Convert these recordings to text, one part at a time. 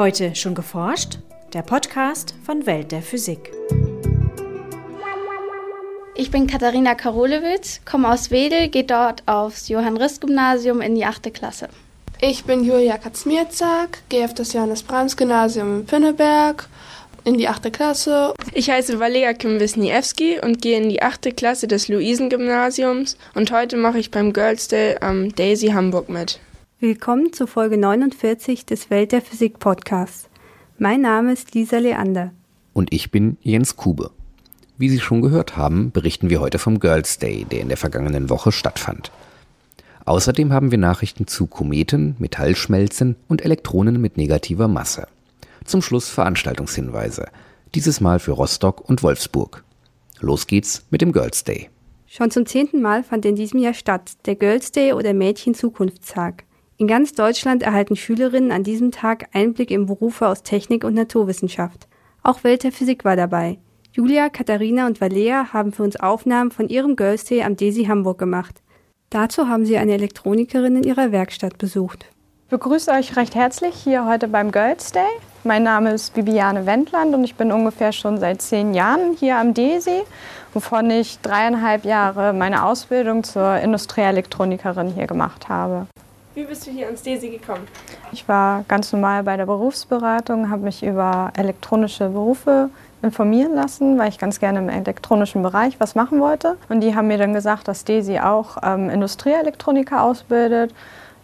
Heute schon geforscht? Der Podcast von Welt der Physik. Ich bin Katharina Karolewitz, komme aus Wedel, gehe dort aufs Johann-Riss-Gymnasium in die 8. Klasse. Ich bin Julia Katzmierzak, gehe auf das Johannes-Brahms-Gymnasium in Pinneberg in die 8. Klasse. Ich heiße Valeria Kim-Wisniewski und gehe in die 8. Klasse des Luisengymnasiums und heute mache ich beim Girls Day am Daisy Hamburg mit. Willkommen zu Folge 49 des Welt der Physik Podcasts. Mein Name ist Lisa Leander. Und ich bin Jens Kube. Wie Sie schon gehört haben, berichten wir heute vom Girls Day, der in der vergangenen Woche stattfand. Außerdem haben wir Nachrichten zu Kometen, Metallschmelzen und Elektronen mit negativer Masse. Zum Schluss Veranstaltungshinweise. Dieses Mal für Rostock und Wolfsburg. Los geht's mit dem Girls Day. Schon zum zehnten Mal fand in diesem Jahr statt der Girls Day oder Mädchen Zukunftstag. In ganz Deutschland erhalten Schülerinnen an diesem Tag Einblick in Berufe aus Technik und Naturwissenschaft. Auch Welt der Physik war dabei. Julia, Katharina und Valea haben für uns Aufnahmen von ihrem Girls Day am DESI Hamburg gemacht. Dazu haben sie eine Elektronikerin in ihrer Werkstatt besucht. Ich begrüße euch recht herzlich hier heute beim Girls Day. Mein Name ist Bibiane Wendland und ich bin ungefähr schon seit zehn Jahren hier am DESI, wovon ich dreieinhalb Jahre meine Ausbildung zur Industrieelektronikerin hier gemacht habe. Wie bist du hier ans DESI gekommen? Ich war ganz normal bei der Berufsberatung, habe mich über elektronische Berufe informieren lassen, weil ich ganz gerne im elektronischen Bereich was machen wollte. Und die haben mir dann gesagt, dass DESI auch ähm, Industrieelektroniker ausbildet.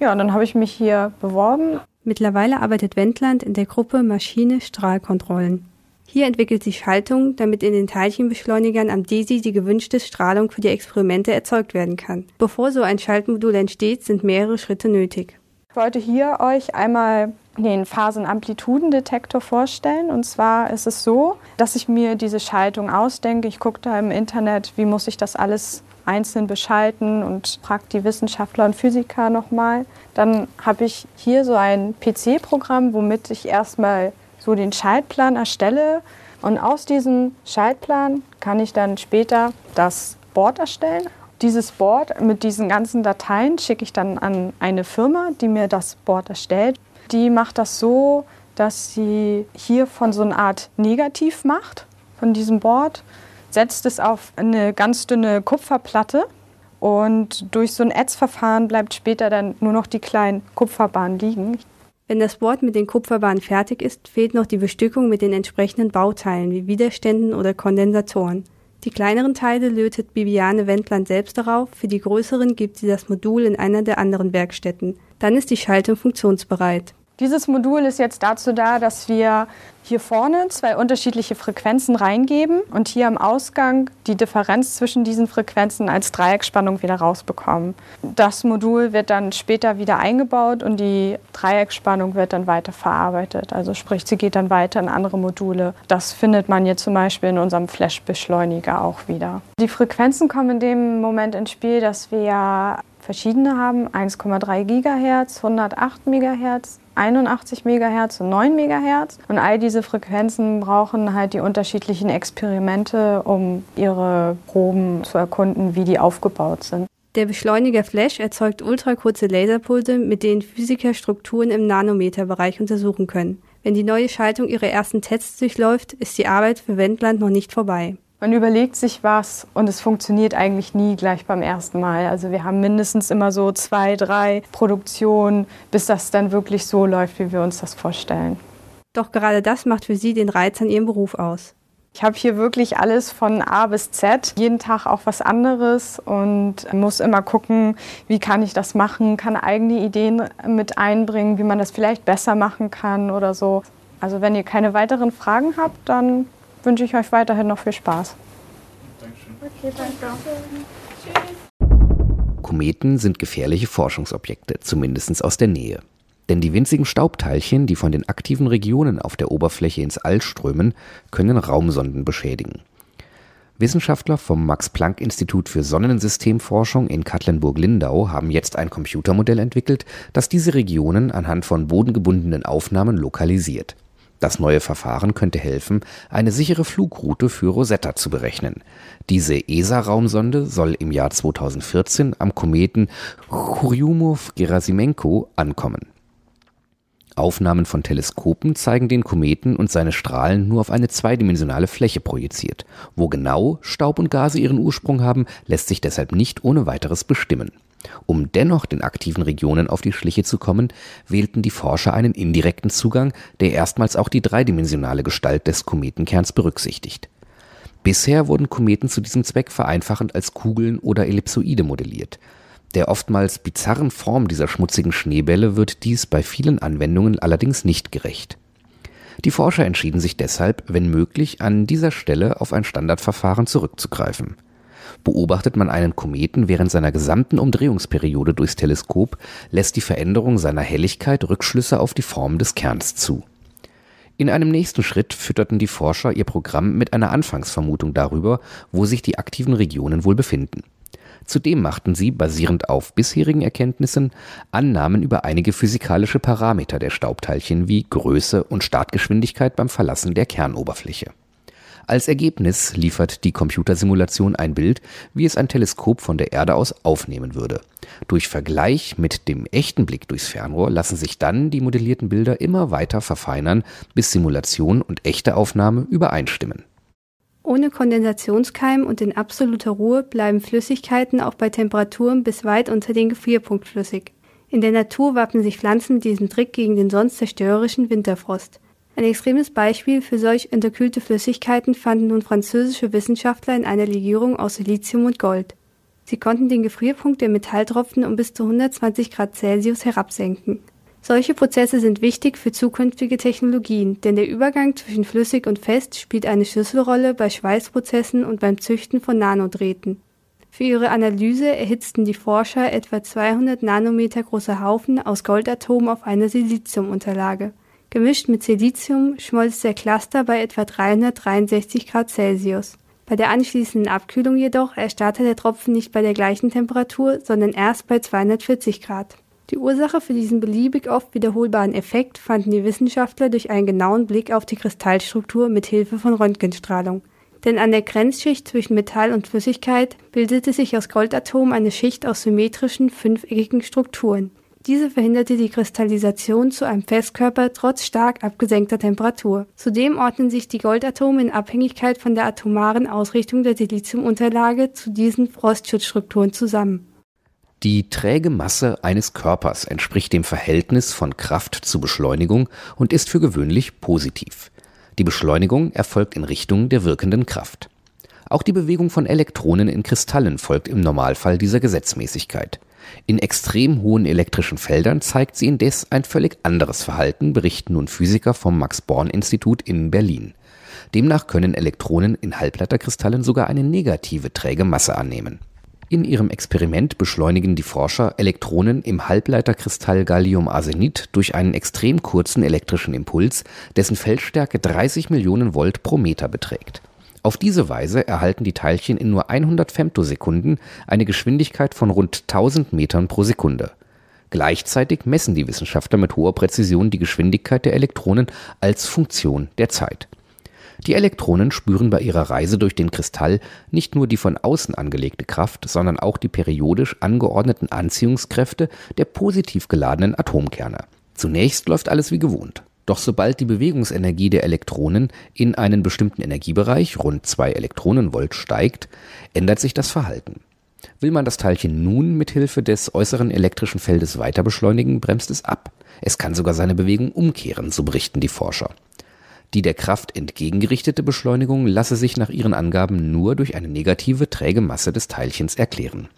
Ja, und dann habe ich mich hier beworben. Mittlerweile arbeitet Wendland in der Gruppe Maschine Strahlkontrollen. Hier entwickelt sie Schaltungen, damit in den Teilchenbeschleunigern am DESI die gewünschte Strahlung für die Experimente erzeugt werden kann. Bevor so ein Schaltmodul entsteht, sind mehrere Schritte nötig. Ich wollte hier euch einmal den Phasenamplitudendetektor vorstellen. Und zwar ist es so, dass ich mir diese Schaltung ausdenke. Ich gucke da im Internet, wie muss ich das alles einzeln beschalten und frage die Wissenschaftler und Physiker nochmal. Dann habe ich hier so ein PC-Programm, womit ich erstmal so den Schaltplan erstelle. Und aus diesem Schaltplan kann ich dann später das Board erstellen. Dieses Board mit diesen ganzen Dateien schicke ich dann an eine Firma, die mir das Board erstellt. Die macht das so, dass sie hier von so einer Art Negativ macht, von diesem Board, setzt es auf eine ganz dünne Kupferplatte und durch so ein Ätzverfahren bleibt später dann nur noch die kleinen Kupferbahnen liegen. Wenn das Board mit den Kupferbahnen fertig ist, fehlt noch die Bestückung mit den entsprechenden Bauteilen wie Widerständen oder Kondensatoren. Die kleineren Teile lötet Bibiane Wendland selbst darauf, für die größeren gibt sie das Modul in einer der anderen Werkstätten. Dann ist die Schaltung funktionsbereit. Dieses Modul ist jetzt dazu da, dass wir hier vorne zwei unterschiedliche Frequenzen reingeben und hier am Ausgang die Differenz zwischen diesen Frequenzen als Dreiecksspannung wieder rausbekommen. Das Modul wird dann später wieder eingebaut und die Dreiecksspannung wird dann weiter verarbeitet. Also sprich, sie geht dann weiter in andere Module. Das findet man hier zum Beispiel in unserem Flash-Beschleuniger auch wieder. Die Frequenzen kommen in dem Moment ins Spiel, dass wir verschiedene haben, 1,3 GHz, 108 MHz, 81 MHz und 9 MHz. Und all diese Frequenzen brauchen halt die unterschiedlichen Experimente, um ihre Proben zu erkunden, wie die aufgebaut sind. Der Beschleuniger Flash erzeugt ultrakurze Laserpulse, mit denen Physiker Strukturen im Nanometerbereich untersuchen können. Wenn die neue Schaltung ihre ersten Tests durchläuft, ist die Arbeit für Wendland noch nicht vorbei. Man überlegt sich was und es funktioniert eigentlich nie gleich beim ersten Mal. Also wir haben mindestens immer so zwei, drei Produktionen, bis das dann wirklich so läuft, wie wir uns das vorstellen. Doch gerade das macht für Sie den Reiz an Ihrem Beruf aus. Ich habe hier wirklich alles von A bis Z, jeden Tag auch was anderes und muss immer gucken, wie kann ich das machen, kann eigene Ideen mit einbringen, wie man das vielleicht besser machen kann oder so. Also wenn ihr keine weiteren Fragen habt, dann wünsche ich euch weiterhin noch viel Spaß. Dankeschön. Okay, danke. Kometen sind gefährliche Forschungsobjekte, zumindest aus der Nähe. Denn die winzigen Staubteilchen, die von den aktiven Regionen auf der Oberfläche ins All strömen, können Raumsonden beschädigen. Wissenschaftler vom Max-Planck-Institut für Sonnensystemforschung in Katlenburg-Lindau haben jetzt ein Computermodell entwickelt, das diese Regionen anhand von bodengebundenen Aufnahmen lokalisiert. Das neue Verfahren könnte helfen, eine sichere Flugroute für Rosetta zu berechnen. Diese ESA-Raumsonde soll im Jahr 2014 am Kometen Churyumov-Gerasimenko ankommen. Aufnahmen von Teleskopen zeigen den Kometen und seine Strahlen nur auf eine zweidimensionale Fläche projiziert. Wo genau Staub und Gase ihren Ursprung haben, lässt sich deshalb nicht ohne weiteres bestimmen. Um dennoch den aktiven Regionen auf die Schliche zu kommen, wählten die Forscher einen indirekten Zugang, der erstmals auch die dreidimensionale Gestalt des Kometenkerns berücksichtigt. Bisher wurden Kometen zu diesem Zweck vereinfachend als Kugeln oder Ellipsoide modelliert. Der oftmals bizarren Form dieser schmutzigen Schneebälle wird dies bei vielen Anwendungen allerdings nicht gerecht. Die Forscher entschieden sich deshalb, wenn möglich, an dieser Stelle auf ein Standardverfahren zurückzugreifen. Beobachtet man einen Kometen während seiner gesamten Umdrehungsperiode durchs Teleskop, lässt die Veränderung seiner Helligkeit Rückschlüsse auf die Form des Kerns zu. In einem nächsten Schritt fütterten die Forscher ihr Programm mit einer Anfangsvermutung darüber, wo sich die aktiven Regionen wohl befinden. Zudem machten sie, basierend auf bisherigen Erkenntnissen, Annahmen über einige physikalische Parameter der Staubteilchen wie Größe und Startgeschwindigkeit beim Verlassen der Kernoberfläche. Als Ergebnis liefert die Computersimulation ein Bild, wie es ein Teleskop von der Erde aus aufnehmen würde. Durch Vergleich mit dem echten Blick durchs Fernrohr lassen sich dann die modellierten Bilder immer weiter verfeinern, bis Simulation und echte Aufnahme übereinstimmen. Ohne Kondensationskeim und in absoluter Ruhe bleiben Flüssigkeiten auch bei Temperaturen bis weit unter den Gefrierpunkt flüssig. In der Natur wappnen sich Pflanzen mit diesem Trick gegen den sonst zerstörerischen Winterfrost. Ein extremes Beispiel für solch unterkühlte Flüssigkeiten fanden nun französische Wissenschaftler in einer Legierung aus Silizium und Gold. Sie konnten den Gefrierpunkt der Metalltropfen um bis zu 120 Grad Celsius herabsenken. Solche Prozesse sind wichtig für zukünftige Technologien, denn der Übergang zwischen flüssig und fest spielt eine Schlüsselrolle bei Schweißprozessen und beim Züchten von Nanodrähten. Für ihre Analyse erhitzten die Forscher etwa 200 Nanometer große Haufen aus Goldatomen auf einer Siliziumunterlage. Gemischt mit Silizium schmolz der Cluster bei etwa 363 Grad Celsius. Bei der anschließenden Abkühlung jedoch erstarrte der Tropfen nicht bei der gleichen Temperatur, sondern erst bei 240 Grad. Die Ursache für diesen beliebig oft wiederholbaren Effekt fanden die Wissenschaftler durch einen genauen Blick auf die Kristallstruktur mit Hilfe von Röntgenstrahlung. Denn an der Grenzschicht zwischen Metall und Flüssigkeit bildete sich aus Goldatomen eine Schicht aus symmetrischen, fünfeckigen Strukturen. Diese verhinderte die Kristallisation zu einem Festkörper trotz stark abgesenkter Temperatur. Zudem ordnen sich die Goldatome in Abhängigkeit von der atomaren Ausrichtung der Siliziumunterlage zu diesen Frostschutzstrukturen zusammen. Die träge Masse eines Körpers entspricht dem Verhältnis von Kraft zu Beschleunigung und ist für gewöhnlich positiv. Die Beschleunigung erfolgt in Richtung der wirkenden Kraft. Auch die Bewegung von Elektronen in Kristallen folgt im Normalfall dieser Gesetzmäßigkeit. In extrem hohen elektrischen Feldern zeigt sie indes ein völlig anderes Verhalten, berichten nun Physiker vom Max-Born-Institut in Berlin. Demnach können Elektronen in Halbleiterkristallen sogar eine negative träge Masse annehmen. In ihrem Experiment beschleunigen die Forscher Elektronen im Halbleiterkristall Gallium-Arsenid durch einen extrem kurzen elektrischen Impuls, dessen Feldstärke 30 Millionen Volt pro Meter beträgt. Auf diese Weise erhalten die Teilchen in nur 100 Femtosekunden eine Geschwindigkeit von rund 1000 Metern pro Sekunde. Gleichzeitig messen die Wissenschaftler mit hoher Präzision die Geschwindigkeit der Elektronen als Funktion der Zeit die Elektronen spüren bei ihrer Reise durch den Kristall nicht nur die von außen angelegte Kraft, sondern auch die periodisch angeordneten Anziehungskräfte der positiv geladenen Atomkerne. Zunächst läuft alles wie gewohnt. Doch sobald die Bewegungsenergie der Elektronen in einen bestimmten Energiebereich, rund zwei Elektronenvolt, steigt, ändert sich das Verhalten. Will man das Teilchen nun mit Hilfe des äußeren elektrischen Feldes weiter beschleunigen, bremst es ab. Es kann sogar seine Bewegung umkehren, so berichten die Forscher. Die der Kraft entgegengerichtete Beschleunigung lasse sich nach ihren Angaben nur durch eine negative träge Masse des Teilchens erklären.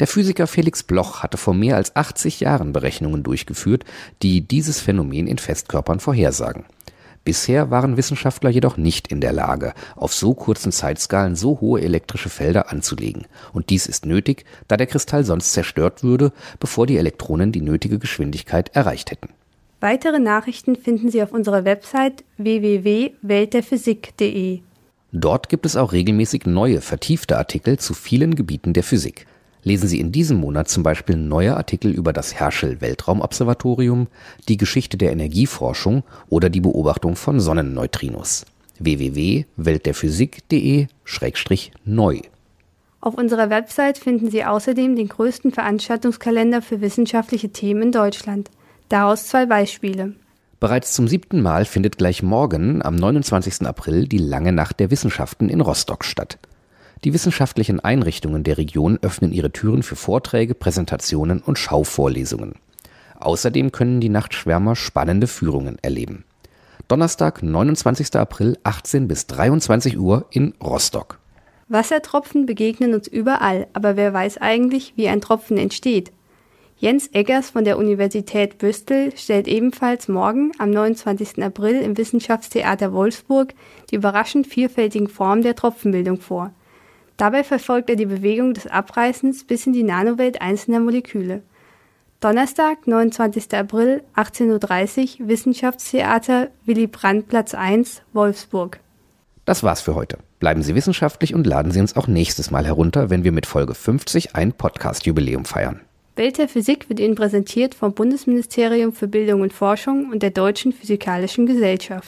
Der Physiker Felix Bloch hatte vor mehr als 80 Jahren Berechnungen durchgeführt, die dieses Phänomen in Festkörpern vorhersagen. Bisher waren Wissenschaftler jedoch nicht in der Lage, auf so kurzen Zeitskalen so hohe elektrische Felder anzulegen. Und dies ist nötig, da der Kristall sonst zerstört würde, bevor die Elektronen die nötige Geschwindigkeit erreicht hätten. Weitere Nachrichten finden Sie auf unserer Website www.weltderphysik.de. Dort gibt es auch regelmäßig neue, vertiefte Artikel zu vielen Gebieten der Physik. Lesen Sie in diesem Monat zum Beispiel neue Artikel über das Herschel Weltraumobservatorium, die Geschichte der Energieforschung oder die Beobachtung von Sonnenneutrinos. www.weltderphysik.de-neu Auf unserer Website finden Sie außerdem den größten Veranstaltungskalender für wissenschaftliche Themen in Deutschland. Daraus zwei Beispiele. Bereits zum siebten Mal findet gleich morgen, am 29. April, die Lange Nacht der Wissenschaften in Rostock statt. Die wissenschaftlichen Einrichtungen der Region öffnen ihre Türen für Vorträge, Präsentationen und Schauvorlesungen. Außerdem können die Nachtschwärmer spannende Führungen erleben. Donnerstag, 29. April, 18 bis 23 Uhr in Rostock. Wassertropfen begegnen uns überall, aber wer weiß eigentlich, wie ein Tropfen entsteht? Jens Eggers von der Universität Bristol stellt ebenfalls morgen am 29. April im Wissenschaftstheater Wolfsburg die überraschend vielfältigen Formen der Tropfenbildung vor. Dabei verfolgt er die Bewegung des Abreißens bis in die Nanowelt einzelner Moleküle. Donnerstag, 29. April, 18.30 Uhr, Wissenschaftstheater Willy Brandt Platz 1, Wolfsburg. Das war's für heute. Bleiben Sie wissenschaftlich und laden Sie uns auch nächstes Mal herunter, wenn wir mit Folge 50 ein Podcast-Jubiläum feiern. Welt der Physik wird Ihnen präsentiert vom Bundesministerium für Bildung und Forschung und der Deutschen Physikalischen Gesellschaft.